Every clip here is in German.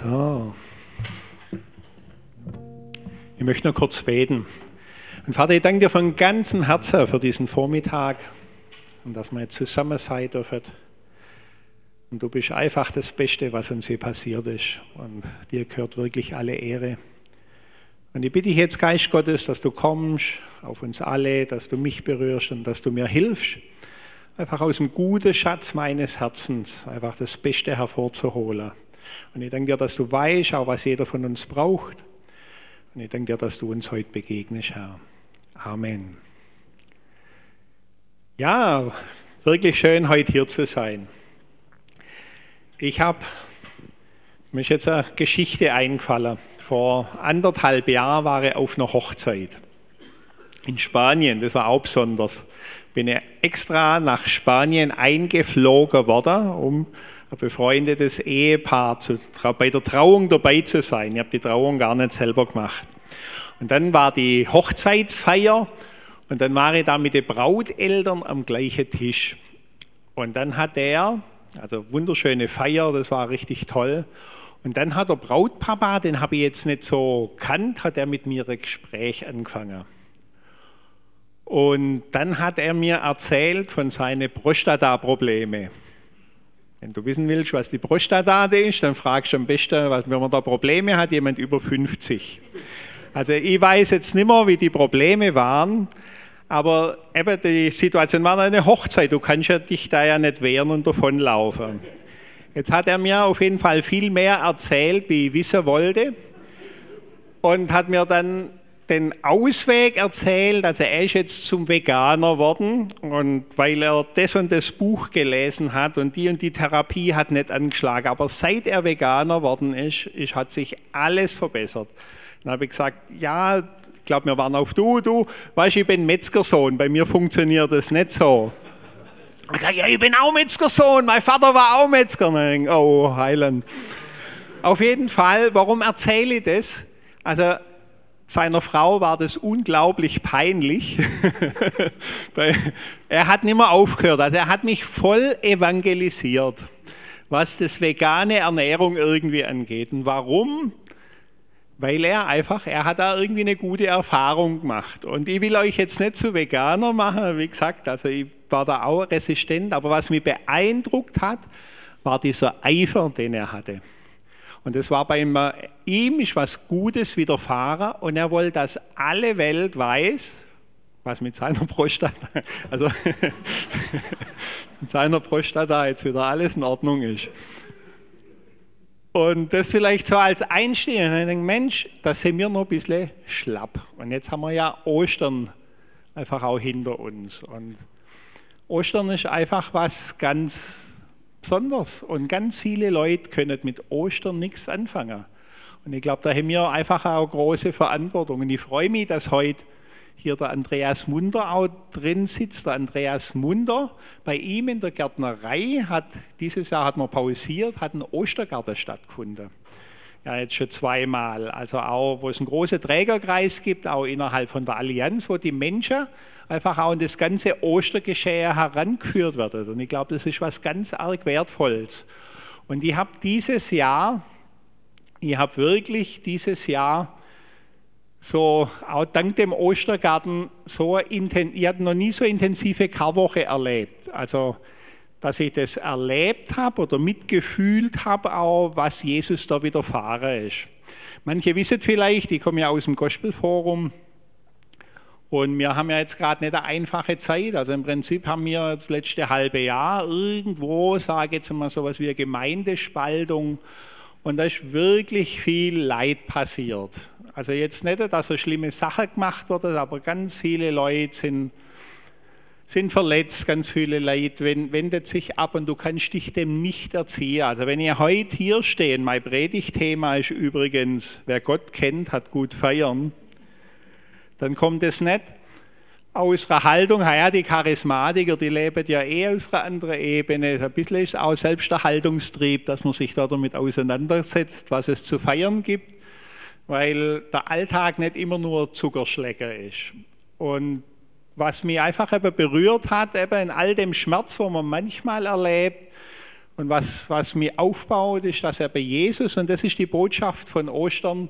So. Ich möchte noch kurz beten. Und Vater, ich danke dir von ganzem Herzen für diesen Vormittag und dass wir jetzt zusammen sein dürfen. Und du bist einfach das Beste, was uns hier passiert ist. Und dir gehört wirklich alle Ehre. Und ich bitte dich jetzt, Geist Gottes, dass du kommst auf uns alle, dass du mich berührst und dass du mir hilfst, einfach aus dem guten Schatz meines Herzens einfach das Beste hervorzuholen. Und ich danke dir, dass du weißt, auch was jeder von uns braucht. Und ich danke dir, dass du uns heute begegnest, Herr. Amen. Ja, wirklich schön, heute hier zu sein. Ich habe, mir ist jetzt eine Geschichte eingefallen. Vor anderthalb Jahren war ich auf einer Hochzeit in Spanien. Das war auch besonders. Bin ich extra nach Spanien eingeflogen worden, um ein befreundetes Ehepaar zu, bei der Trauung dabei zu sein. Ich habe die Trauung gar nicht selber gemacht. Und dann war die Hochzeitsfeier und dann war ich da mit den Brauteltern am gleichen Tisch. Und dann hat er, also wunderschöne Feier, das war richtig toll. Und dann hat der Brautpapa, den habe ich jetzt nicht so kannt, hat er mit mir ein Gespräch angefangen. Und dann hat er mir erzählt von seinen Prostata-Probleme. Wenn du wissen willst, was die Prostata ist, dann fragst du am besten, wenn man da Probleme hat, jemand über 50. Also ich weiß jetzt nicht mehr, wie die Probleme waren, aber eben die Situation war eine Hochzeit. Du kannst ja dich da ja nicht wehren und davonlaufen. Jetzt hat er mir auf jeden Fall viel mehr erzählt, wie ich wissen wollte und hat mir dann den Ausweg erzählt. Also er ist jetzt zum Veganer geworden und weil er das und das Buch gelesen hat und die und die Therapie hat nicht angeschlagen. Aber seit er Veganer geworden ist, ist hat sich alles verbessert. Dann habe ich gesagt, ja, ich glaube, wir waren auf du, du, weißt ich bin Metzgersohn, bei mir funktioniert das nicht so. Ich sage, ja, ich bin auch Metzgersohn, mein Vater war auch Metzger. Oh, Heiland. Auf jeden Fall, warum erzähle ich das? Also seiner Frau war das unglaublich peinlich. er hat nicht mehr aufgehört. Also er hat mich voll evangelisiert, was das vegane Ernährung irgendwie angeht. Und warum? Weil er einfach, er hat da irgendwie eine gute Erfahrung gemacht. Und ich will euch jetzt nicht zu Veganer machen, wie gesagt, also ich war da auch resistent, aber was mich beeindruckt hat, war dieser Eifer, den er hatte. Und das war bei ihm ist was Gutes widerfahren und er wollte, dass alle Welt weiß, was mit seiner Prostata, also mit seiner Prostata jetzt wieder alles in Ordnung ist. Und das vielleicht so als Einstieg. Und ich denke, Mensch, da sind wir noch ein bisschen schlapp. Und jetzt haben wir ja Ostern einfach auch hinter uns. Und Ostern ist einfach was ganz Besonderes. Und ganz viele Leute können mit Ostern nichts anfangen. Und ich glaube, da haben wir einfach auch große Verantwortung. Und ich freue mich, dass heute hier der Andreas Munder auch drin sitzt. Der Andreas Munder, bei ihm in der Gärtnerei hat, dieses Jahr hat man pausiert, hat ein Ostergarten stattgefunden. Ja, jetzt schon zweimal. Also auch, wo es einen großen Trägerkreis gibt, auch innerhalb von der Allianz, wo die Menschen einfach auch in das ganze Ostergeschehen herangeführt werden. Und ich glaube, das ist was ganz arg Wertvolles. Und ich habe dieses Jahr, ich habe wirklich dieses Jahr so auch dank dem Ostergarten so ich habe noch nie so intensive Karwoche erlebt. Also dass ich das erlebt habe oder mitgefühlt habe, auch was Jesus da widerfahren ist. Manche wissen vielleicht, ich komme ja aus dem Gospelforum und wir haben ja jetzt gerade nicht eine einfache Zeit. Also im Prinzip haben wir das letzte halbe Jahr irgendwo, sage ich jetzt mal so was wie eine Gemeindespaltung und da ist wirklich viel Leid passiert. Also jetzt nicht, dass so schlimme Sachen gemacht wurden, aber ganz viele Leute sind, sind verletzt, ganz viele Leute wendet sich ab und du kannst dich dem nicht erziehen. Also wenn ihr heute hier stehen, mein Predigtthema ist übrigens, wer Gott kennt, hat gut feiern, dann kommt es nicht aus einer Haltung, ja, die Charismatiker, die leben ja eh auf einer anderen Ebene. Ein bisschen ist auch selbst der Haltungstrieb, dass man sich da damit auseinandersetzt, was es zu feiern gibt weil der Alltag nicht immer nur Zuckerschlecker ist. Und was mich einfach eben berührt hat, eben in all dem Schmerz, wo man manchmal erlebt, und was, was mich aufbaut, ist, dass bei Jesus, und das ist die Botschaft von Ostern,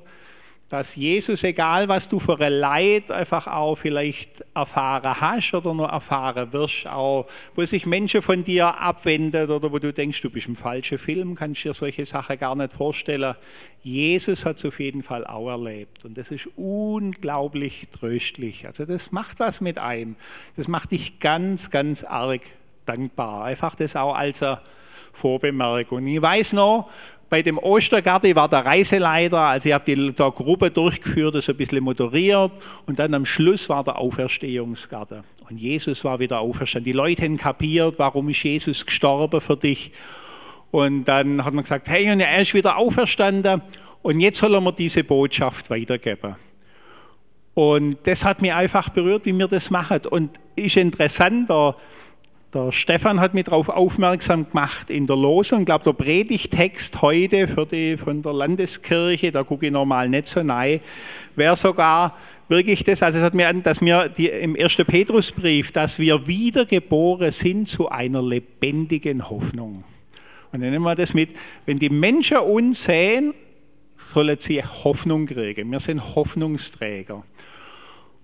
dass Jesus, egal was du für ein Leid einfach auch vielleicht erfahren hast oder nur erfahren wirst, auch wo sich Menschen von dir abwenden oder wo du denkst, du bist im falschen Film, kannst dir solche Sachen gar nicht vorstellen. Jesus hat es auf jeden Fall auch erlebt und das ist unglaublich tröstlich. Also das macht was mit einem. Das macht dich ganz, ganz arg dankbar. Einfach das auch als eine Vorbemerkung. Ich weiß noch, bei dem Ostergarten, ich war der Reiseleiter, also ich habe die der Gruppe durchgeführt, das ein bisschen moderiert und dann am Schluss war der Auferstehungsgarten. Und Jesus war wieder auferstanden. Die Leute haben kapiert, warum ist Jesus gestorben für dich. Und dann hat man gesagt, hey, und er ist wieder auferstanden und jetzt sollen wir diese Botschaft weitergeben. Und das hat mich einfach berührt, wie wir das machen. Und ist interessant, der Stefan hat mich darauf aufmerksam gemacht in der Losung. Ich glaube, der Predigtext heute für die, von der Landeskirche, da gucke ich normal nicht so nahe, wäre sogar wirklich das, also es hat mir an, dass wir im 1. Petrusbrief, dass wir wiedergeboren sind zu einer lebendigen Hoffnung. Und dann nehmen wir das mit, wenn die Menschen uns sehen, sollen sie Hoffnung kriegen. Wir sind Hoffnungsträger.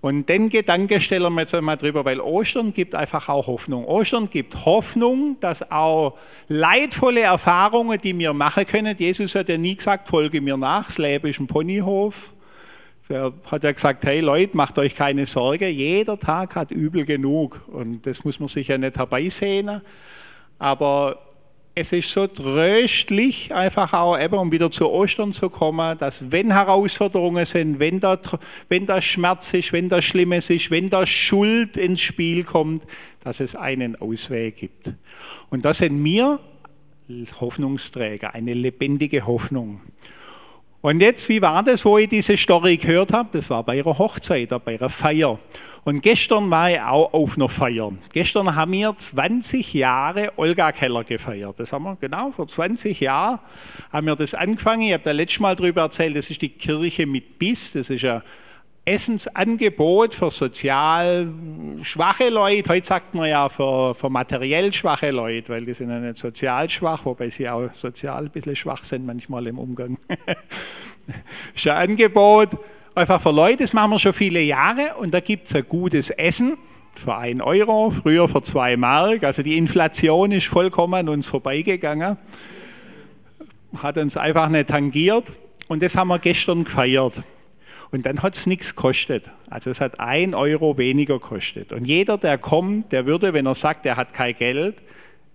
Und den Gedanke stellen wir jetzt einmal drüber, weil Ostern gibt einfach auch Hoffnung. Ostern gibt Hoffnung, dass auch leidvolle Erfahrungen, die wir machen können, Jesus hat ja nie gesagt, folge mir nach, das ist ein Ponyhof. Er hat ja gesagt, hey Leute, macht euch keine Sorge, jeder Tag hat übel genug. Und das muss man sich ja nicht herbeisehnen. Aber es ist so tröstlich, einfach auch eben, um wieder zu Ostern zu kommen, dass wenn Herausforderungen sind, wenn da, wenn da Schmerz ist, wenn da Schlimmes ist, wenn da Schuld ins Spiel kommt, dass es einen Ausweg gibt. Und das sind wir Hoffnungsträger, eine lebendige Hoffnung. Und jetzt, wie war das, wo ich diese Story gehört habe? Das war bei ihrer Hochzeit, bei ihrer Feier. Und gestern war ich auch auf einer Feier. Gestern haben wir 20 Jahre Olga Keller gefeiert. Das haben wir genau vor 20 Jahren haben wir das angefangen. Ich habe da letztes Mal darüber erzählt, das ist die Kirche mit Biss. Das ist ein Essensangebot für sozial schwache Leute. Heute sagt man ja für, für materiell schwache Leute, weil die sind ja nicht sozial schwach, wobei sie auch sozial ein bisschen schwach sind manchmal im Umgang. das ist ein Angebot einfach für Leute, das machen wir schon viele Jahre und da gibt es ein gutes Essen für einen Euro, früher für zwei Mark. Also die Inflation ist vollkommen an uns vorbeigegangen, hat uns einfach nicht tangiert und das haben wir gestern gefeiert. Und dann hat es nichts gekostet. Also es hat ein Euro weniger gekostet. Und jeder, der kommt, der würde, wenn er sagt, er hat kein Geld,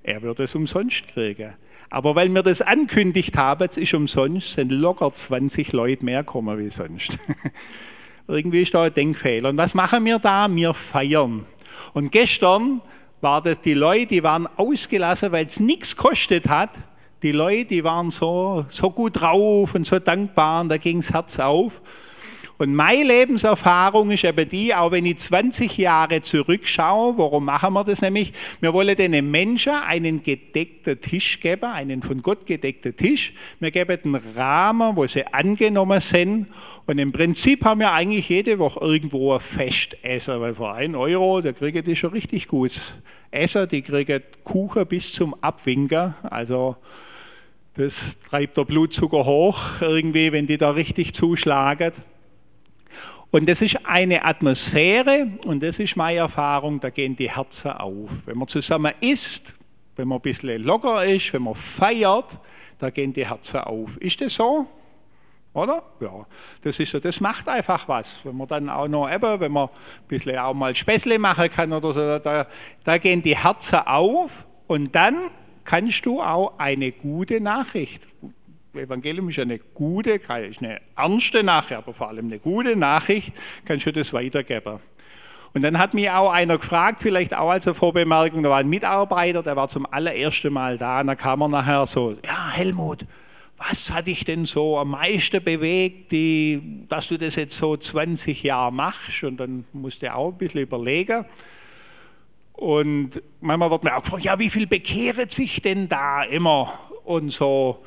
er würde es umsonst kriegen. Aber weil wir das ankündigt haben, es ist umsonst, sind locker 20 Leute mehr gekommen wie sonst. Irgendwie ist da ein Denkfehler. Und was machen wir da? Wir feiern. Und gestern waren das die Leute, die waren ausgelassen, weil es nichts gekostet hat. Die Leute, die waren so, so gut drauf und so dankbar und da ging das Herz auf. Und meine Lebenserfahrung ist eben die, auch wenn ich 20 Jahre zurückschaue, warum machen wir das nämlich? Wir wollen den Menschen einen gedeckten Tisch geben, einen von Gott gedeckten Tisch. Wir geben den Rahmen, wo sie angenommen sind. Und im Prinzip haben wir eigentlich jede Woche irgendwo ein Festessen, weil für einen Euro, da kriegen die schon richtig gut Essen, die kriegen Kuchen bis zum Abwinken. Also, das treibt der Blutzucker hoch irgendwie, wenn die da richtig zuschlagen. Und das ist eine Atmosphäre, und das ist meine Erfahrung, da gehen die Herzen auf. Wenn man zusammen isst, wenn man ein bisschen locker ist, wenn man feiert, da gehen die Herzen auf. Ist das so? Oder? Ja, das ist so, das macht einfach was. Wenn man dann auch noch eben, wenn man ein bisschen auch mal Späßle machen kann oder so, da, da gehen die Herzen auf und dann kannst du auch eine gute Nachricht Evangelium ist eine gute, eine ernste Nachricht, aber vor allem eine gute Nachricht, kannst du das weitergeben. Und dann hat mich auch einer gefragt, vielleicht auch als Vorbemerkung, da war ein Mitarbeiter, der war zum allerersten Mal da, und da kam er nachher so, ja Helmut, was hat dich denn so am meisten bewegt, die, dass du das jetzt so 20 Jahre machst? Und dann musste er auch ein bisschen überlegen. Und manchmal wird mir auch gefragt, ja, wie viel bekehret sich denn da immer? Und so,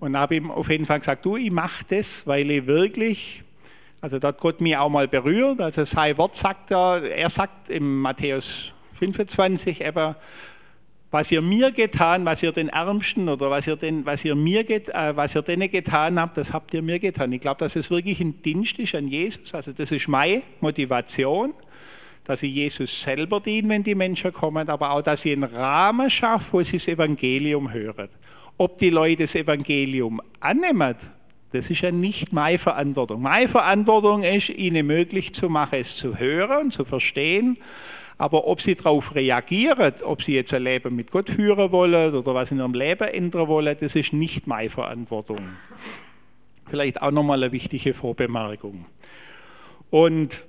und habe ihm auf jeden Fall gesagt, du, ich mache das, weil ich wirklich, also da hat Gott mich auch mal berührt, also sein Wort sagt er, er sagt im Matthäus 25 eben, was ihr mir getan, was ihr den Ärmsten oder was ihr, den, was ihr, mir get, äh, was ihr denen getan habt, das habt ihr mir getan. Ich glaube, dass es wirklich ein Dienst ist an Jesus. Also das ist meine Motivation, dass ich Jesus selber diene, wenn die Menschen kommen, aber auch, dass ich einen Rahmen schaffe, wo sie das Evangelium hören. Ob die Leute das Evangelium annehmen, das ist ja nicht meine Verantwortung. Meine Verantwortung ist, ihnen möglich zu machen, es zu hören und zu verstehen aber ob sie darauf reagieren, ob sie jetzt ein Leben mit Gott führen wollen oder was in ihrem Leben ändern wollen, das ist nicht meine Verantwortung. Vielleicht auch nochmal eine wichtige Vorbemerkung. Und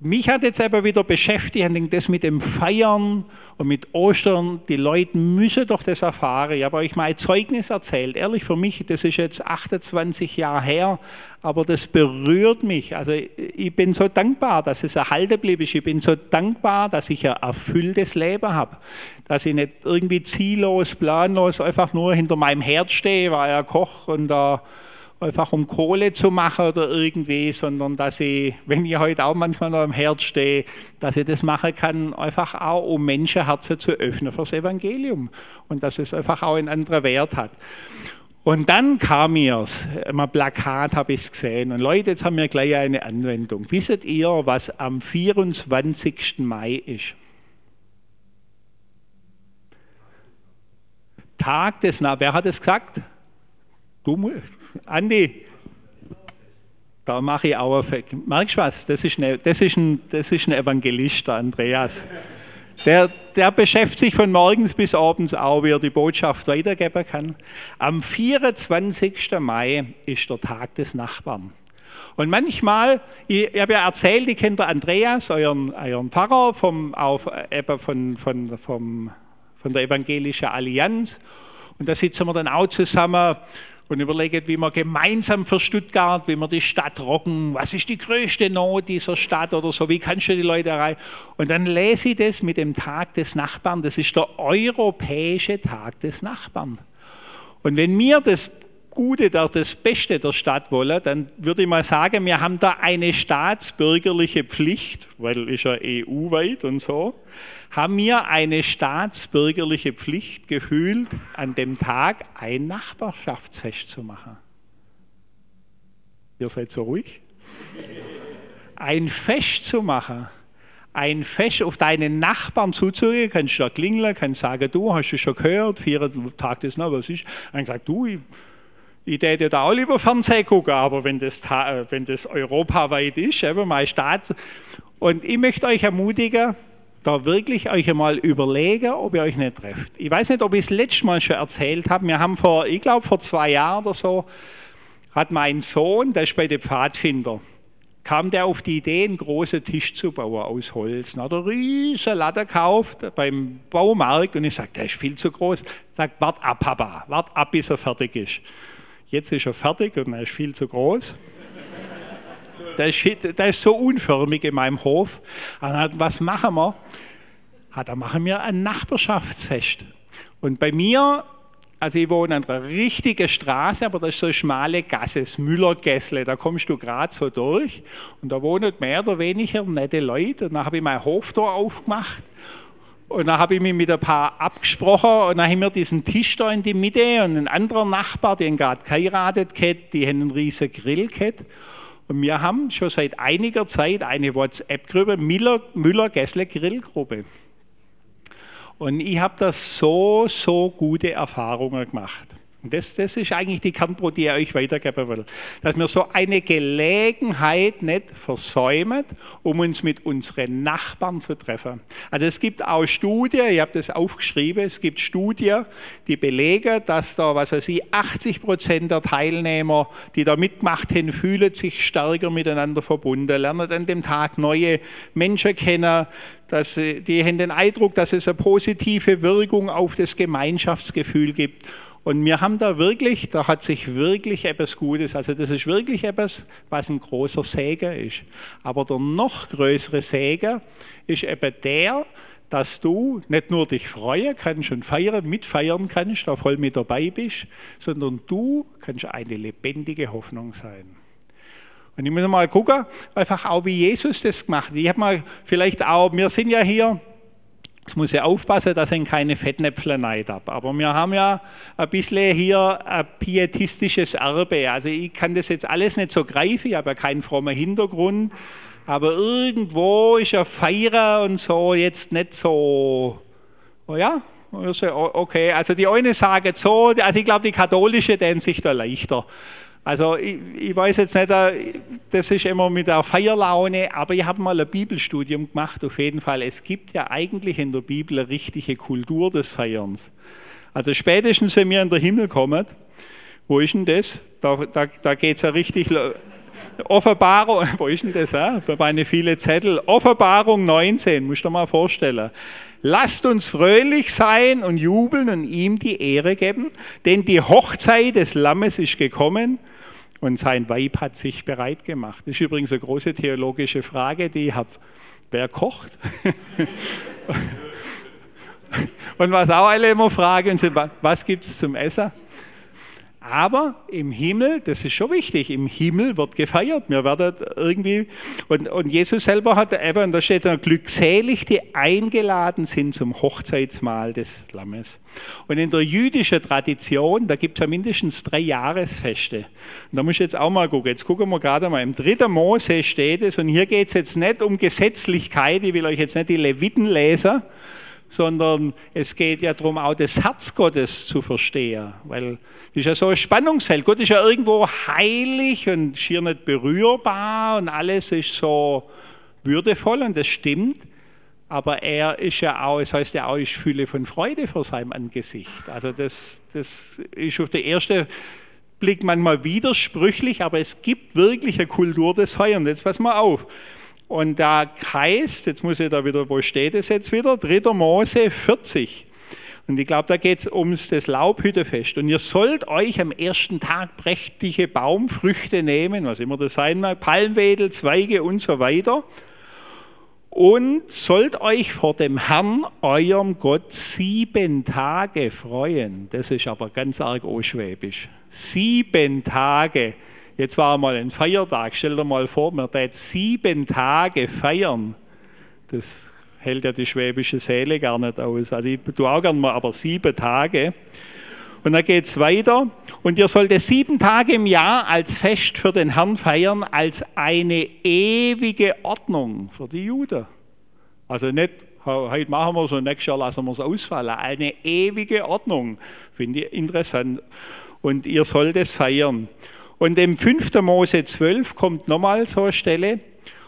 mich hat jetzt aber wieder beschäftigt, das mit dem Feiern und mit Ostern. Die Leute müssen doch das erfahren. Ich habe euch mal ein Zeugnis erzählt. Ehrlich, für mich, das ist jetzt 28 Jahre her, aber das berührt mich. Also ich bin so dankbar, dass es erhalten blieb. Ich bin so dankbar, dass ich ein erfülltes Leben habe. Dass ich nicht irgendwie ziellos, planlos einfach nur hinter meinem Herd stehe, war ja Koch und da einfach um Kohle zu machen oder irgendwie, sondern dass ich, wenn ich heute auch manchmal noch am Herd stehe, dass ich das machen kann, einfach auch um Menschenherzen zu öffnen fürs Evangelium und dass es einfach auch einen anderen Wert hat. Und dann kam mir ein Plakat habe ich es gesehen und Leute, jetzt haben wir gleich eine Anwendung. Wisst ihr, was am 24. Mai ist? Tag des, na, wer hat es gesagt? Du, Andi, da mache ich auch ein Merkst du was? Das ist, eine, das, ist ein, das ist ein Evangelist, der Andreas. Der, der beschäftigt sich von morgens bis abends auch, wie er die Botschaft weitergeben kann. Am 24. Mai ist der Tag des Nachbarn. Und manchmal, ich, ich habe ja erzählt, ich kenne Andreas, euren, euren Pfarrer vom, auf, eben von, von, vom, von der Evangelischen Allianz. Und da sitzen wir dann auch zusammen und überlegt, wie wir gemeinsam für Stuttgart, wie wir die Stadt rocken, was ist die größte Not dieser Stadt oder so, wie kannst du die Leute erreichen? Und dann lese ich das mit dem Tag des Nachbarn, das ist der europäische Tag des Nachbarn. Und wenn wir das Gute, das Beste der Stadt wollen, dann würde ich mal sagen, wir haben da eine staatsbürgerliche Pflicht, weil ist ja EU-weit und so, haben wir eine staatsbürgerliche Pflicht gefühlt, an dem Tag ein Nachbarschaftsfest zu machen. Ihr seid so ruhig. Ein Fest zu machen ein Fest auf deinen Nachbarn zuzugehen, kannst du da klingeln, kannst sagen, du hast du schon gehört, vierten Tag des noch, was ist? Dann sagt du, ich ich hätte da auch lieber Fernsehen gucken, aber wenn das, wenn das europaweit ist, eben mein Staat. Und ich möchte euch ermutigen, da wirklich euch einmal überlegen, ob ihr euch nicht trefft. Ich weiß nicht, ob ich es letztes Mal schon erzählt habe. Wir haben vor, ich glaube vor zwei Jahren oder so, hat mein Sohn, der ist bei den Pfadfinder, kam der auf die Idee, einen großen Tisch zu bauen aus Holz. Dann hat er riesen Latte gekauft beim Baumarkt und ich sage, der ist viel zu groß. Sagt, wart ab, Papa, wart ab, bis er fertig ist. Jetzt ist er fertig und er ist viel zu groß. Der ist, der ist so unförmig in meinem Hof. Und was machen wir? Da machen wir ein Nachbarschaftsfest. Und bei mir, also ich wohne an einer richtigen Straße, aber das ist so eine schmale Gasse, das Müllergässle, da kommst du gerade so durch. Und da wohnen mehr oder weniger nette Leute. Und dann habe ich mein Hoftor aufgemacht und dann habe ich mich mit ein paar abgesprochen und dann haben wir diesen Tisch da in die Mitte und ein anderer Nachbar, den gerade geheiratet hat, die haben einen riesen Grill gehabt. Und wir haben schon seit einiger Zeit eine WhatsApp-Gruppe, Müller-Gessle-Grillgruppe. Und ich habe da so, so gute Erfahrungen gemacht. Das, das ist eigentlich die Kernbrot, die ich euch weitergeben will. Dass wir so eine Gelegenheit nicht versäumen, um uns mit unseren Nachbarn zu treffen. Also es gibt auch Studien, ich habe das aufgeschrieben, es gibt Studien, die belegen, dass da, was weiß ich, 80 Prozent der Teilnehmer, die da mitgemacht haben, fühlen sich stärker miteinander verbunden, lernen an dem Tag neue Menschen kennen, dass, die haben den Eindruck, dass es eine positive Wirkung auf das Gemeinschaftsgefühl gibt. Und wir haben da wirklich, da hat sich wirklich etwas Gutes, also das ist wirklich etwas, was ein großer Segen ist. Aber der noch größere Segen ist eben der, dass du nicht nur dich freuen kannst und feiern, mitfeiern kannst, da voll mit dabei bist, sondern du kannst eine lebendige Hoffnung sein. Und ich muss mal gucken, einfach auch wie Jesus das gemacht hat. Ich habe mal vielleicht auch, wir sind ja hier Jetzt muss ich aufpassen, dass ich keine Fettnäpfle neid habe. Aber wir haben ja ein bisschen hier ein pietistisches Erbe. Also ich kann das jetzt alles nicht so greifen, ich habe ja keinen frommen Hintergrund. Aber irgendwo ist ja Feiern und so jetzt nicht so, oh ja, okay. Also die eine sagen so, also ich glaube, die katholische dehnt sich da leichter. Also ich, ich, weiß jetzt nicht, äh, das ist immer mit der Feierlaune, aber ich habe mal ein Bibelstudium gemacht, auf jeden Fall. Es gibt ja eigentlich in der Bibel eine richtige Kultur des Feierns. Also spätestens, wenn wir in den Himmel kommen, wo ist denn das? Da, da, da geht es ja richtig... Offenbarung, wo ist denn das? Bei meine viele Zettel. Offenbarung 19, musst du dir mal vorstellen. Lasst uns fröhlich sein und jubeln und ihm die Ehre geben, denn die Hochzeit des Lammes ist gekommen und sein Weib hat sich bereit gemacht. Das ist übrigens eine große theologische Frage, die ich habe. Wer kocht? und was auch alle immer fragen, was gibt es zum Essen? Aber im Himmel, das ist schon wichtig, im Himmel wird gefeiert. Wir werden irgendwie, und, und Jesus selber hat eben, da steht dann, glückselig, die eingeladen sind zum Hochzeitsmahl des Lammes. Und in der jüdischen Tradition, da gibt es ja mindestens drei Jahresfeste. Und da muss ich jetzt auch mal gucken. Jetzt gucken wir gerade mal, im dritten Mose steht es, und hier geht es jetzt nicht um Gesetzlichkeit, ich will euch jetzt nicht die Leviten lesen, sondern es geht ja darum, auch das Herz Gottes zu verstehen. Weil das ist ja so ein Spannungsfeld. Gott ist ja irgendwo heilig und schier nicht berührbar und alles ist so würdevoll und das stimmt. Aber er ist ja auch, es heißt ja auch, ich fühle von Freude vor seinem Angesicht. Also das, das ist auf den ersten Blick manchmal widersprüchlich, aber es gibt wirklich eine Kultur des Feiern. Jetzt pass mal auf. Und da heißt, jetzt muss ich da wieder, wo steht es jetzt wieder? 3. Mose 40. Und ich glaube, da geht es ums das Laubhüttefest. Und ihr sollt euch am ersten Tag prächtige Baumfrüchte nehmen, was immer das sein mag, Palmwedel, Zweige und so weiter. Und sollt euch vor dem Herrn, eurem Gott, sieben Tage freuen. Das ist aber ganz arg oschwäbisch. Sieben Tage. Jetzt war mal ein Feiertag, stell dir mal vor, man hat sieben Tage feiern. Das hält ja die schwäbische Seele gar nicht aus. Also ich tue auch gerne mal, aber sieben Tage. Und dann geht es weiter. Und ihr sollt sieben Tage im Jahr als Fest für den Herrn feiern, als eine ewige Ordnung für die Juden. Also nicht, heute machen wir es und nächstes Jahr lassen wir es ausfallen. Eine ewige Ordnung. Finde ich interessant. Und ihr sollt es feiern. Und im 5. Mose 12 kommt nochmal eine Stelle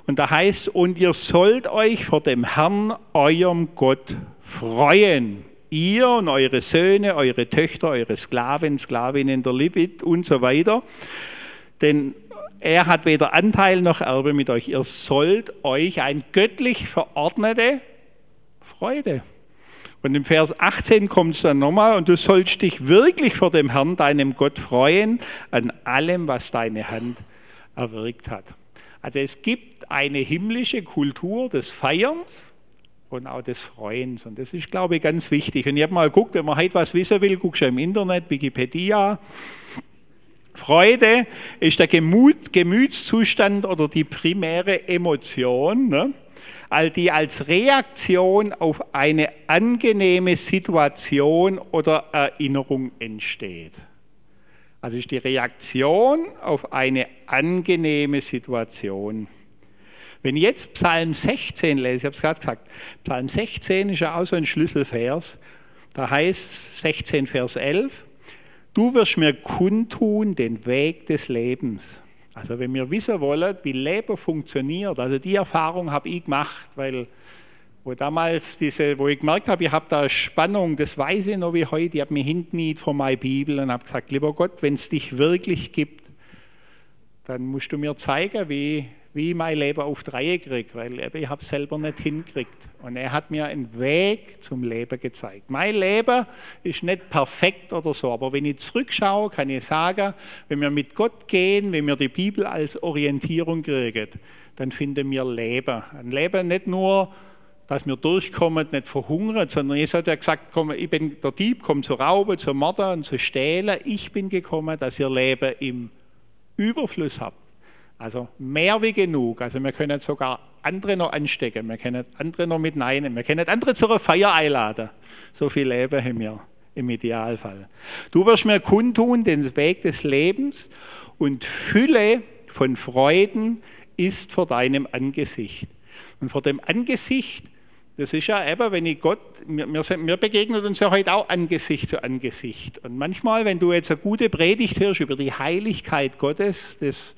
und da heißt, und ihr sollt euch vor dem Herrn, eurem Gott, freuen. Ihr und eure Söhne, eure Töchter, eure Sklaven, Sklavinnen der Levit und so weiter. Denn er hat weder Anteil noch Erbe mit euch. Ihr sollt euch ein göttlich verordnete Freude und im Vers 18 kommt es dann nochmal, und du sollst dich wirklich vor dem Herrn, deinem Gott, freuen an allem, was deine Hand erwirkt hat. Also es gibt eine himmlische Kultur des Feierns und auch des Freuens. Und das ist, glaube ich, ganz wichtig. Und ich habe mal geguckt, wenn man heute was wissen will, guckst du im Internet, Wikipedia. Freude ist der Gemut, Gemütszustand oder die primäre Emotion. Ne? Die als Reaktion auf eine angenehme Situation oder Erinnerung entsteht. Also ist die Reaktion auf eine angenehme Situation. Wenn ich jetzt Psalm 16 lese, ich habe es gerade gesagt, Psalm 16 ist ja auch so ein Schlüsselvers, da heißt 16 Vers 11, du wirst mir kundtun den Weg des Lebens. Also wenn wir wissen wollen, wie Leben funktioniert, also die Erfahrung habe ich gemacht, weil wo damals diese, wo ich gemerkt habe, ich habe da Spannung, das weiß ich noch wie heute, ich habe mich hinten vor meiner Bibel und habe gesagt, lieber Gott, wenn es dich wirklich gibt, dann musst du mir zeigen, wie, wie ich mein Leben auf die Reihe kriege, weil ich habe es selber nicht hingekriegt. Und er hat mir einen Weg zum Leben gezeigt. Mein Leben ist nicht perfekt oder so, aber wenn ich zurückschaue, kann ich sagen, wenn wir mit Gott gehen, wenn wir die Bibel als Orientierung kriegen, dann finden wir Leben. Ein Leben nicht nur, dass wir durchkommen, nicht verhungern, sondern Jesus hat ja gesagt, komm, ich bin der Dieb, komm zu rauben, zu morden und zu stehlen. Ich bin gekommen, dass ihr Leben im Überfluss habt. Also mehr wie genug. Also wir können sogar andere noch anstecken, wir können andere noch mit Nein, wir können andere zu einer Feier einladen. So viel Leben haben wir im Idealfall. Du wirst mir kundtun den Weg des Lebens und Fülle von Freuden ist vor deinem Angesicht. Und vor dem Angesicht, das ist ja eben, wenn ich Gott, wir, wir begegnen uns ja heute auch Angesicht zu Angesicht. Und manchmal, wenn du jetzt eine gute Predigt hörst über die Heiligkeit Gottes, das,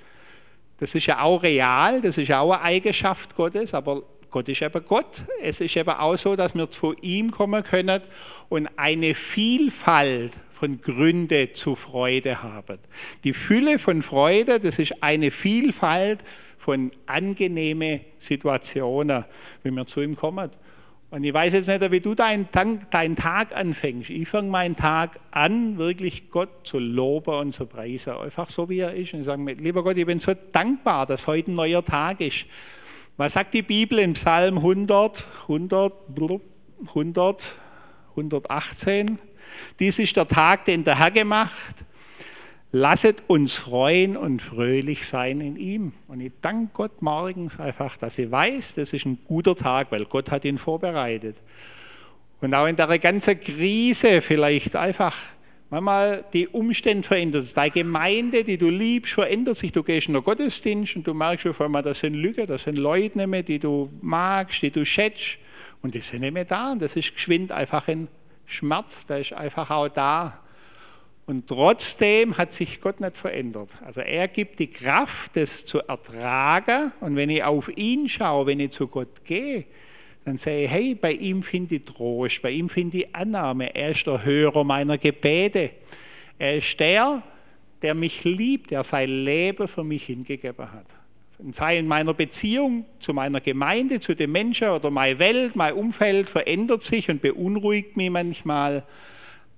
das ist ja auch real, das ist ja auch eine Eigenschaft Gottes, aber Gott ist eben Gott. Es ist eben auch so, dass wir zu ihm kommen können und eine Vielfalt von Gründe zu Freude haben. Die Fülle von Freude, das ist eine Vielfalt von angenehmen Situationen, wenn wir zu ihm kommen. Und ich weiß jetzt nicht, wie du deinen, deinen Tag anfängst. Ich fange meinen Tag an, wirklich Gott zu loben und zu preisen. Einfach so, wie er ist. Und ich sage mir, lieber Gott, ich bin so dankbar, dass heute ein neuer Tag ist. Was sagt die Bibel in Psalm 100, 100, 100, 118? Dies ist der Tag, den der Herr gemacht. Lasset uns freuen und fröhlich sein in ihm. Und ich danke Gott morgens einfach, dass ich weiß, das ist ein guter Tag, weil Gott hat ihn vorbereitet. Und auch in der ganzen Krise vielleicht einfach manchmal die Umstände verändert. Deine Gemeinde, die du liebst, verändert sich. Du gehst in den Gottesdienst und du merkst auf einmal, das sind Lügen, das sind Leute nicht mehr, die du magst, die du schätzt. Und die sind nicht mehr da. Und das ist geschwind einfach ein Schmerz, der ist einfach auch da. Und trotzdem hat sich Gott nicht verändert. Also er gibt die Kraft, das zu ertragen. Und wenn ich auf ihn schaue, wenn ich zu Gott gehe, dann sage ich, hey, bei ihm finde ich Trost, bei ihm finde ich Annahme. Er ist der Hörer meiner Gebete. Er ist der, der mich liebt, der sein Leben für mich hingegeben hat. Und sei in meiner Beziehung zu meiner Gemeinde, zu den Menschen oder meine Welt, mein Umfeld verändert sich und beunruhigt mich manchmal.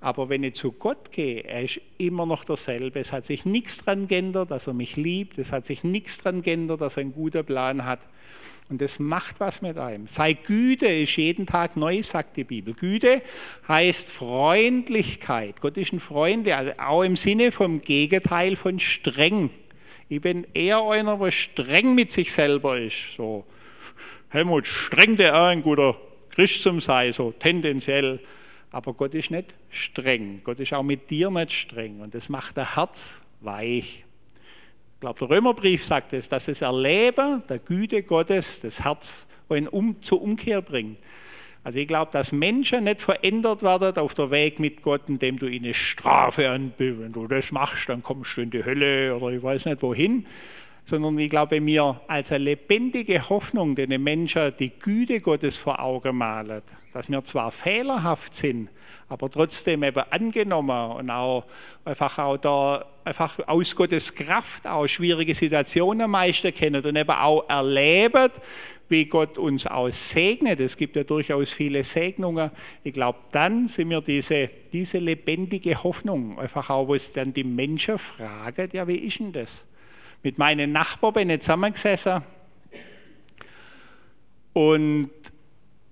Aber wenn ich zu Gott gehe, er ist immer noch derselbe. Es hat sich nichts daran geändert, dass er mich liebt. Es hat sich nichts daran geändert, dass er einen guten Plan hat. Und das macht was mit einem. Sei Güte ist jeden Tag neu, sagt die Bibel. Güte heißt Freundlichkeit. Gott ist ein Freund, auch im Sinne vom Gegenteil von streng. Ich bin eher einer, der streng mit sich selber ist. So, Helmut, streng der auch ein guter Christ zum sei, so tendenziell. Aber Gott ist nicht streng. Gott ist auch mit dir nicht streng. Und das macht das Herz weich glaube, der Römerbrief sagt es, dass das Erleben der Güte Gottes das Herz um, zur Umkehr bringt. Also ich glaube, dass Menschen nicht verändert werden auf der Weg mit Gott, indem du ihnen Strafe anbildest. Wenn du das machst, dann kommst du in die Hölle oder ich weiß nicht wohin. Sondern ich glaube, wir als eine lebendige Hoffnung den Menschen die Güte Gottes vor Augen malen, dass wir zwar fehlerhaft sind, aber trotzdem eben angenommen und auch einfach auch da einfach aus Gottes Kraft auch schwierige Situationen meistern kennen und eben auch erleben, wie Gott uns auch segnet. Es gibt ja durchaus viele Segnungen. Ich glaube, dann sind wir diese, diese lebendige Hoffnung, einfach auch, wo es dann die Menschen fragen, ja, wie ist denn das? Mit meinen Nachbarn bin ich zusammengesessen und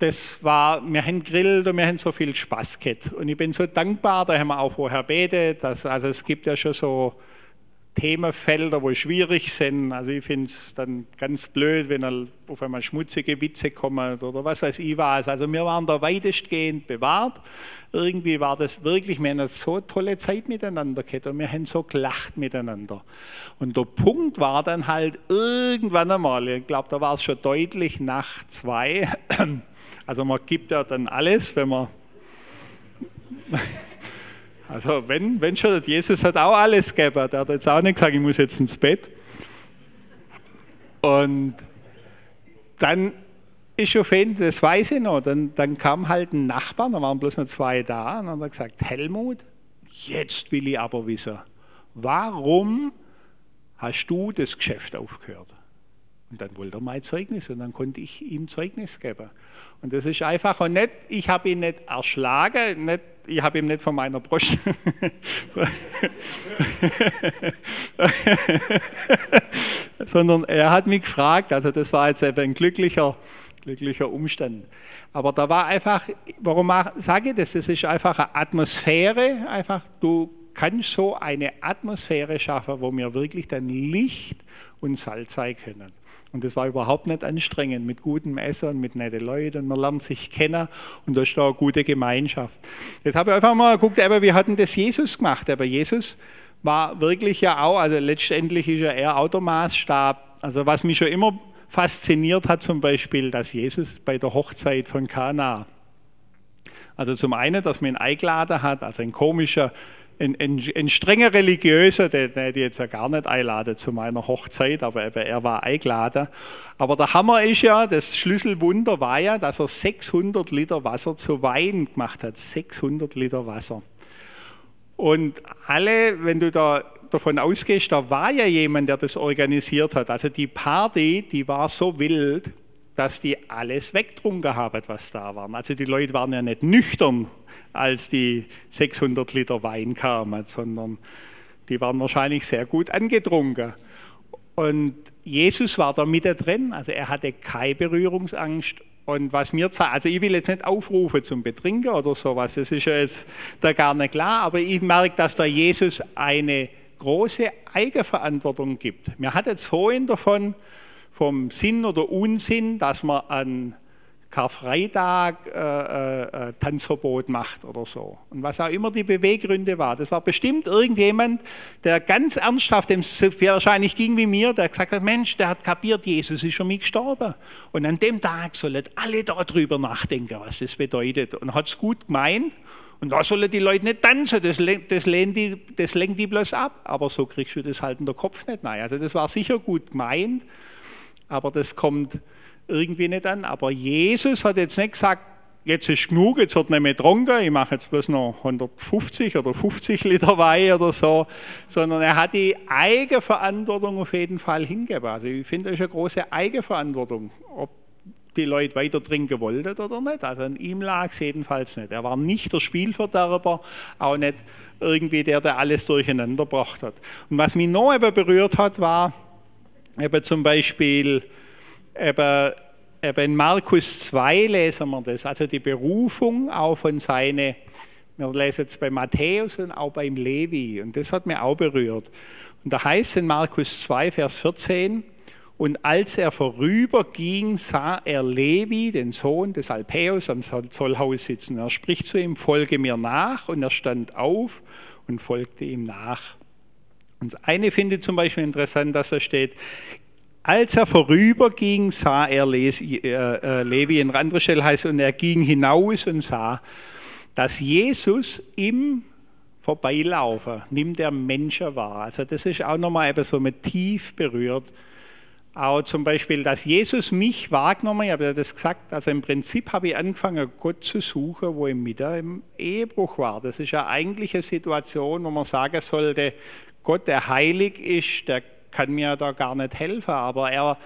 das war, wir haben grillt und wir haben so viel Spaß gehabt. Und ich bin so dankbar, da haben wir auch vorher betet, dass, also es gibt ja schon so Themenfelder, wo schwierig sind. Also ich finde es dann ganz blöd, wenn auf einmal schmutzige Witze kommen oder was weiß ich was. Also wir waren da weitestgehend bewahrt. Irgendwie war das wirklich, wir haben eine so tolle Zeit miteinander gehabt und wir haben so gelacht miteinander. Und der Punkt war dann halt irgendwann einmal, ich glaube, da war es schon deutlich nach zwei, also man gibt ja dann alles, wenn man... Also wenn, wenn schon, Jesus hat auch alles gegeben. Der hat jetzt auch nicht gesagt, ich muss jetzt ins Bett. Und dann ist auf jeden das weiß ich noch, dann, dann kam halt ein Nachbar, da waren bloß noch zwei da, und dann hat er gesagt, Helmut, jetzt will ich aber wissen, warum hast du das Geschäft aufgehört? Und dann wollte er mein Zeugnis und dann konnte ich ihm Zeugnis geben. Und das ist einfach und nicht, ich habe ihn nicht erschlagen, nicht, ich habe ihm nicht von meiner Brust. sondern er hat mich gefragt, also das war jetzt eben ein glücklicher, glücklicher Umstand. Aber da war einfach, warum sage ich das? Das ist einfach eine Atmosphäre, einfach du kannst so eine Atmosphäre schaffen, wo wir wirklich dann Licht und Salz sein können. Und das war überhaupt nicht anstrengend mit gutem Essen mit netten Leuten. Und man lernt sich kennen und da ist da eine gute Gemeinschaft. Jetzt habe ich einfach mal geguckt, wie hat denn das Jesus gemacht? Aber Jesus war wirklich ja auch, also letztendlich ist er Automaßstab. Also was mich schon immer fasziniert hat, zum Beispiel, dass Jesus bei der Hochzeit von Kana, also zum einen, dass man ihn eingeladen hat, also ein komischer ein, ein, ein, strenger Religiöser, der hätte jetzt ja gar nicht einladen zu meiner Hochzeit, aber er war eingeladen. Aber der Hammer ist ja, das Schlüsselwunder war ja, dass er 600 Liter Wasser zu Wein gemacht hat. 600 Liter Wasser. Und alle, wenn du da davon ausgehst, da war ja jemand, der das organisiert hat. Also die Party, die war so wild, dass die alles wegtrunken haben, was da war. Also die Leute waren ja nicht nüchtern, als die 600 Liter Wein kamen, sondern die waren wahrscheinlich sehr gut angetrunken. Und Jesus war da mit drin, also er hatte keine Berührungsangst. Und was mir zeigt, also ich will jetzt nicht aufrufen zum Betrinken oder sowas, das ist ja jetzt da gar nicht klar, aber ich merke, dass da Jesus eine große Eigenverantwortung gibt. Mir hat jetzt vorhin davon, vom Sinn oder Unsinn, dass man an Karfreitag äh, äh, äh, Tanzverbot macht oder so. Und was auch immer die Beweggründe war. Das war bestimmt irgendjemand, der ganz ernsthaft, dem es wahrscheinlich ging wie mir, der gesagt hat, Mensch, der hat kapiert, Jesus ist schon mich gestorben. Und an dem Tag sollen alle darüber nachdenken, was das bedeutet. Und hat es gut gemeint. Und da sollen die Leute nicht tanzen, das, das, die, das lenkt die bloß ab. Aber so kriegst du das halt in der Kopf nicht rein. Also das war sicher gut gemeint aber das kommt irgendwie nicht an. Aber Jesus hat jetzt nicht gesagt, jetzt ist genug, jetzt wird nicht mehr getrunken, ich mache jetzt bloß noch 150 oder 50 Liter Wein oder so, sondern er hat die Eigenverantwortung auf jeden Fall hingegeben. Also ich finde, das ist eine große Eigenverantwortung, ob die Leute weiter trinken wollten oder nicht. Also an ihm lag es jedenfalls nicht. Er war nicht der Spielverderber, auch nicht irgendwie der, der alles durcheinander gebracht hat. Und was mich noch eben berührt hat, war, Eben zum Beispiel eben, eben in Markus 2 lesen wir das, also die Berufung auch von seine, wir lesen es bei Matthäus und auch beim Levi und das hat mir auch berührt. Und da heißt in Markus 2, Vers 14, und als er vorüberging, sah er Levi, den Sohn des Alpäus, am Zollhaus sitzen. Er spricht zu ihm, folge mir nach. Und er stand auf und folgte ihm nach. Und das eine finde ich zum Beispiel interessant, dass da steht, als er vorüberging, sah er äh, äh, Levi, in anderer Stelle heißt, und er ging hinaus und sah, dass Jesus im Vorbeilaufen nimmt der Menschen wahr. Also das ist auch nochmal etwas, was mich tief berührt. Auch zum Beispiel, dass Jesus mich wahrgenommen hat, ich habe das gesagt, also im Prinzip habe ich angefangen, Gott zu suchen, wo ich mit im Ehebruch war. Das ist ja eigentlich eine Situation, wo man sagen sollte, Gott, der heilig ist, der kann mir da gar nicht helfen, aber er,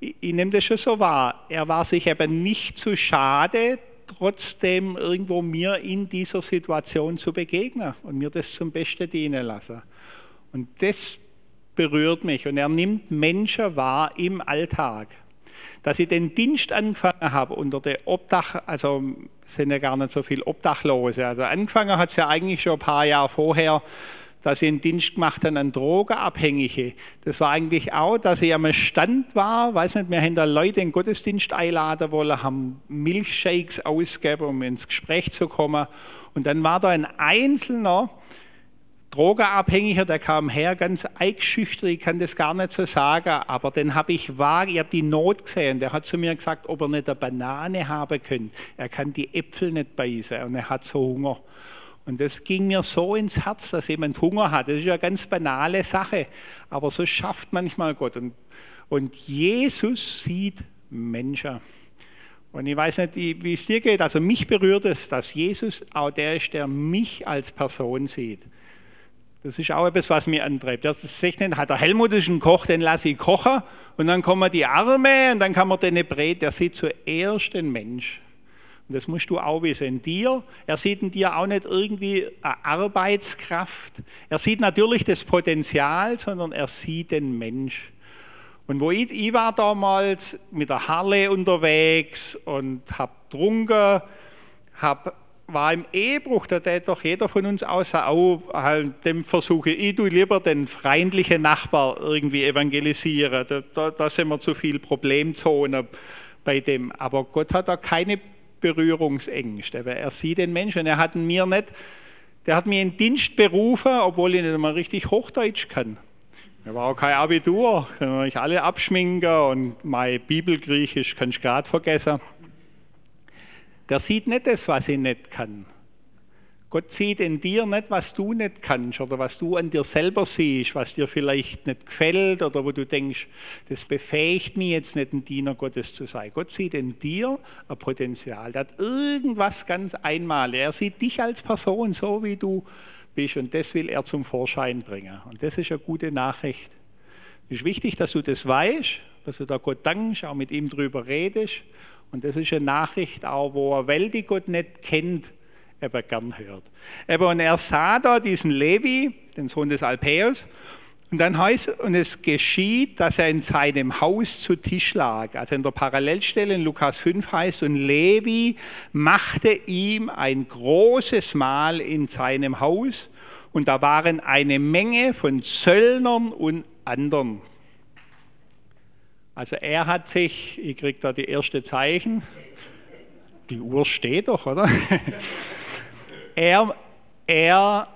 ich, ich nehme das schon so wahr, er war sich eben nicht zu schade, trotzdem irgendwo mir in dieser Situation zu begegnen und mir das zum Besten dienen lassen. Und das berührt mich und er nimmt Menschen wahr im Alltag. Dass ich den Dienst angefangen habe unter der Obdach, also sind ja gar nicht so viele Obdachlose. Also angefangen hat es ja eigentlich schon ein paar Jahre vorher, dass ich einen Dienst gemacht habe an Drogenabhängige. Das war eigentlich auch, dass ich am Stand war, weiß nicht, wir haben da Leute in den Gottesdienst einladen wollen, haben Milchshakes ausgegeben, um ins Gespräch zu kommen. Und dann war da ein einzelner Drogenabhängiger, der kam her, ganz eingeschüchtert, ich kann das gar nicht so sagen, aber den habe ich wahr, ich habe die Not gesehen. Der hat zu mir gesagt, ob er nicht eine Banane haben kann. Er kann die Äpfel nicht beißen und er hat so Hunger. Und das ging mir so ins Herz, dass jemand Hunger hat. Das ist ja eine ganz banale Sache, aber so schafft manchmal Gott. Und, und Jesus sieht Menschen. Und ich weiß nicht, wie es dir geht. Also mich berührt es, dass Jesus auch der ist, der mich als Person sieht. Das ist auch etwas, was mich antreibt. Das nicht, hat der Helmut ist ein Koch, den lasse ich kochen und dann kommen die Arme und dann kann man den brät. Der sieht zuerst den Mensch. Und das musst du auch wissen. In dir, er sieht in dir auch nicht irgendwie eine Arbeitskraft. Er sieht natürlich das Potenzial, sondern er sieht den Mensch. Und wo ich, ich war damals mit der Halle unterwegs und habe getrunken, habe war im Ehebruch, da tät doch jeder von uns außer auch halt dem versuche, ich tu lieber den freundlichen Nachbar irgendwie evangelisieren. Da, da, da sind wir zu viel Problemzone bei dem. Aber Gott hat da keine Berührungsängste. Er sieht den Menschen. Er hat mir nicht, der hat mir in Dienst berufen, obwohl ich nicht mal richtig Hochdeutsch kann. Er war auch kein Abitur, kann ich alle abschminken und mein Bibelgriechisch kann ich gerade vergessen. Der sieht nicht das, was ich nicht kann. Gott sieht in dir nicht, was du nicht kannst oder was du an dir selber siehst, was dir vielleicht nicht gefällt oder wo du denkst, das befähigt mich jetzt nicht, ein Diener Gottes zu sein. Gott sieht in dir ein Potenzial. Der hat irgendwas ganz Einmaliges. Er sieht dich als Person so, wie du bist und das will er zum Vorschein bringen. Und das ist eine gute Nachricht. Es ist wichtig, dass du das weißt, dass du da Gott dankst, auch mit ihm drüber redest. Und das ist eine Nachricht auch, wo eine Welt, die Gott nicht kennt, eben gern hört. Eben, und er sah da diesen Levi, den Sohn des Alpäus, und dann heißt, und es geschieht, dass er in seinem Haus zu Tisch lag. Also in der Parallelstelle in Lukas 5 heißt, und Levi machte ihm ein großes Mahl in seinem Haus, und da waren eine Menge von Zöllnern und anderen. Also er hat sich, ich kriege da die erste Zeichen, die Uhr steht doch, oder? er, er,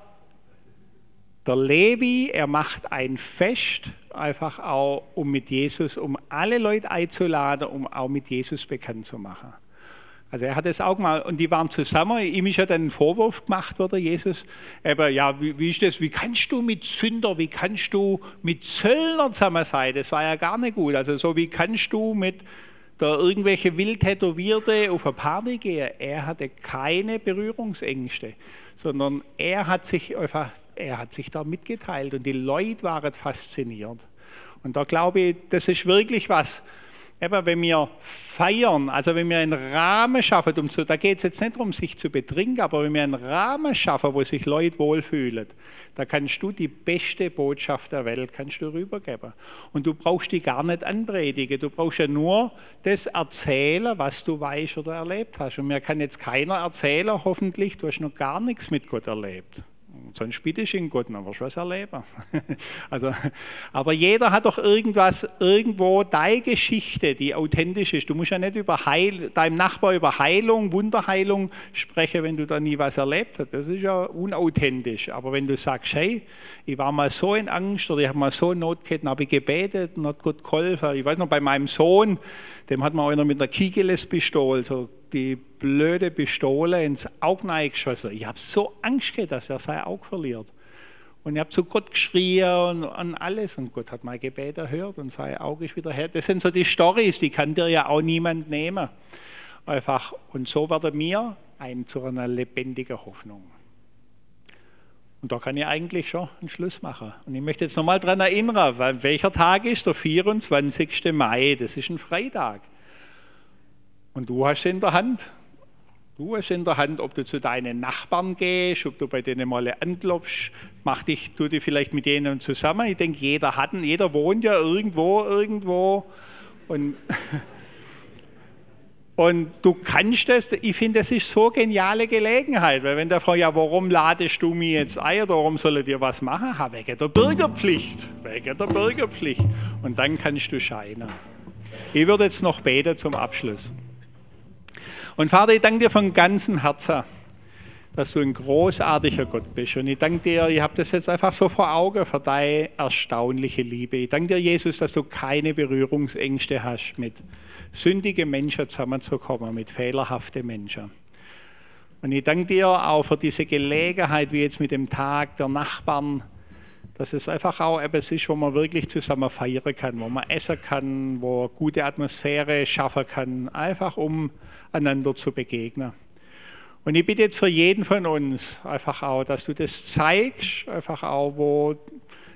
der Levi, er macht ein Fest, einfach auch, um mit Jesus, um alle Leute einzuladen, um auch mit Jesus bekannt zu machen. Also er hat es auch mal, und die waren zusammen, ihm ist ja dann ein Vorwurf gemacht worden, Jesus, aber ja, wie, wie ist das, wie kannst du mit Sünder, wie kannst du mit Zöllnern zusammen sein, das war ja gar nicht gut, also so wie kannst du mit da irgendwelche Wildtätowierte auf eine Party gehen. Er hatte keine Berührungsängste, sondern er hat sich einfach, er hat sich da mitgeteilt und die Leute waren fasziniert. Und da glaube ich, das ist wirklich was, Eben, wenn wir feiern, also wenn wir einen Rahmen schaffen, um zu, da geht es jetzt nicht darum, sich zu betrinken, aber wenn wir einen Rahmen schaffen, wo sich Leute wohlfühlen, da kannst du die beste Botschaft der Welt kannst du rübergeben. Und du brauchst die gar nicht anpredigen, du brauchst ja nur das erzählen, was du weißt oder erlebt hast. Und mir kann jetzt keiner erzählen, hoffentlich, du hast noch gar nichts mit Gott erlebt sonst bitte ich in Gott, dann wirst du was erleben. also, aber jeder hat doch irgendwas, irgendwo deine Geschichte, die authentisch ist. Du musst ja nicht über Heil, deinem Nachbar über Heilung, Wunderheilung sprechen, wenn du da nie was erlebt hast. Das ist ja unauthentisch. Aber wenn du sagst, hey, ich war mal so in Angst oder ich habe mal so in Not gehabt, habe ich gebetet und hat Gott geholfen. Ich weiß noch, bei meinem Sohn, dem hat man einer mit einer Kiegeles-Pistole, so die blöde Pistole ins Auge geschossen. Ich habe so Angst gehabt, dass er sein Auge verliert. Und ich habe zu Gott geschrien und an alles. Und Gott hat mein Gebet erhört und sein Auge ist wieder her. Das sind so die Stories, die kann dir ja auch niemand nehmen. Einfach. Und so wird er mir ein zu einer lebendigen Hoffnung. Und da kann ich eigentlich schon einen Schluss machen. Und ich möchte jetzt nochmal daran erinnern, welcher Tag ist? Der 24. Mai, das ist ein Freitag. Und du hast in der Hand, du hast in der Hand, ob du zu deinen Nachbarn gehst, ob du bei denen mal anklopfst, mach dich, tu dich vielleicht mit denen zusammen. Ich denke, jeder hat, jeder wohnt ja irgendwo, irgendwo. Und, und du kannst das, ich finde, das ist so eine geniale Gelegenheit, weil wenn der fragt, ja, warum ladest du mir jetzt ein oder warum soll ich dir was machen? Ha, wegen der Bürgerpflicht, wegen der Bürgerpflicht. Und dann kannst du scheinen. Ich würde jetzt noch beten zum Abschluss. Und Vater, ich danke dir von ganzem Herzen, dass du ein großartiger Gott bist. Und ich danke dir, ich habe das jetzt einfach so vor Augen, für deine erstaunliche Liebe. Ich danke dir, Jesus, dass du keine Berührungsängste hast, mit sündigen Menschen zusammenzukommen, mit fehlerhaften Menschen. Und ich danke dir auch für diese Gelegenheit, wie jetzt mit dem Tag der Nachbarn, dass es einfach auch etwas ist, wo man wirklich zusammen feiern kann, wo man essen kann, wo eine gute Atmosphäre schaffen kann, einfach um einander zu begegnen. Und ich bitte jetzt für jeden von uns einfach auch, dass du das zeigst, einfach auch, wo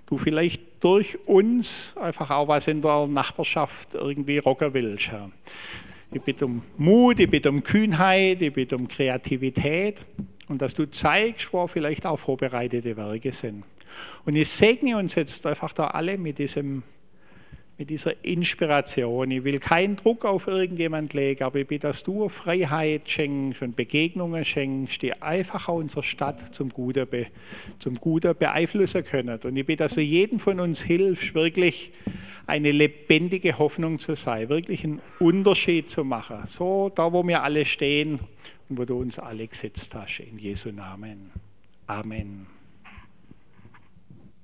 du vielleicht durch uns einfach auch was in der Nachbarschaft irgendwie rocken willst. Ich bitte um Mut, ich bitte um Kühnheit, ich bitte um Kreativität und dass du zeigst, wo vielleicht auch vorbereitete Werke sind. Und ich segne uns jetzt einfach da alle mit diesem mit dieser Inspiration. Ich will keinen Druck auf irgendjemand legen, aber ich bitte, dass du Freiheit schenkst und Begegnungen schenkst, die einfach unsere Stadt zum Guten, be, zum beeinflussen können. Und ich bitte, dass du jeden von uns hilfst, wirklich eine lebendige Hoffnung zu sein, wirklich einen Unterschied zu machen. So da, wo wir alle stehen und wo du uns alle gesetzt hast. In Jesu Namen. Amen.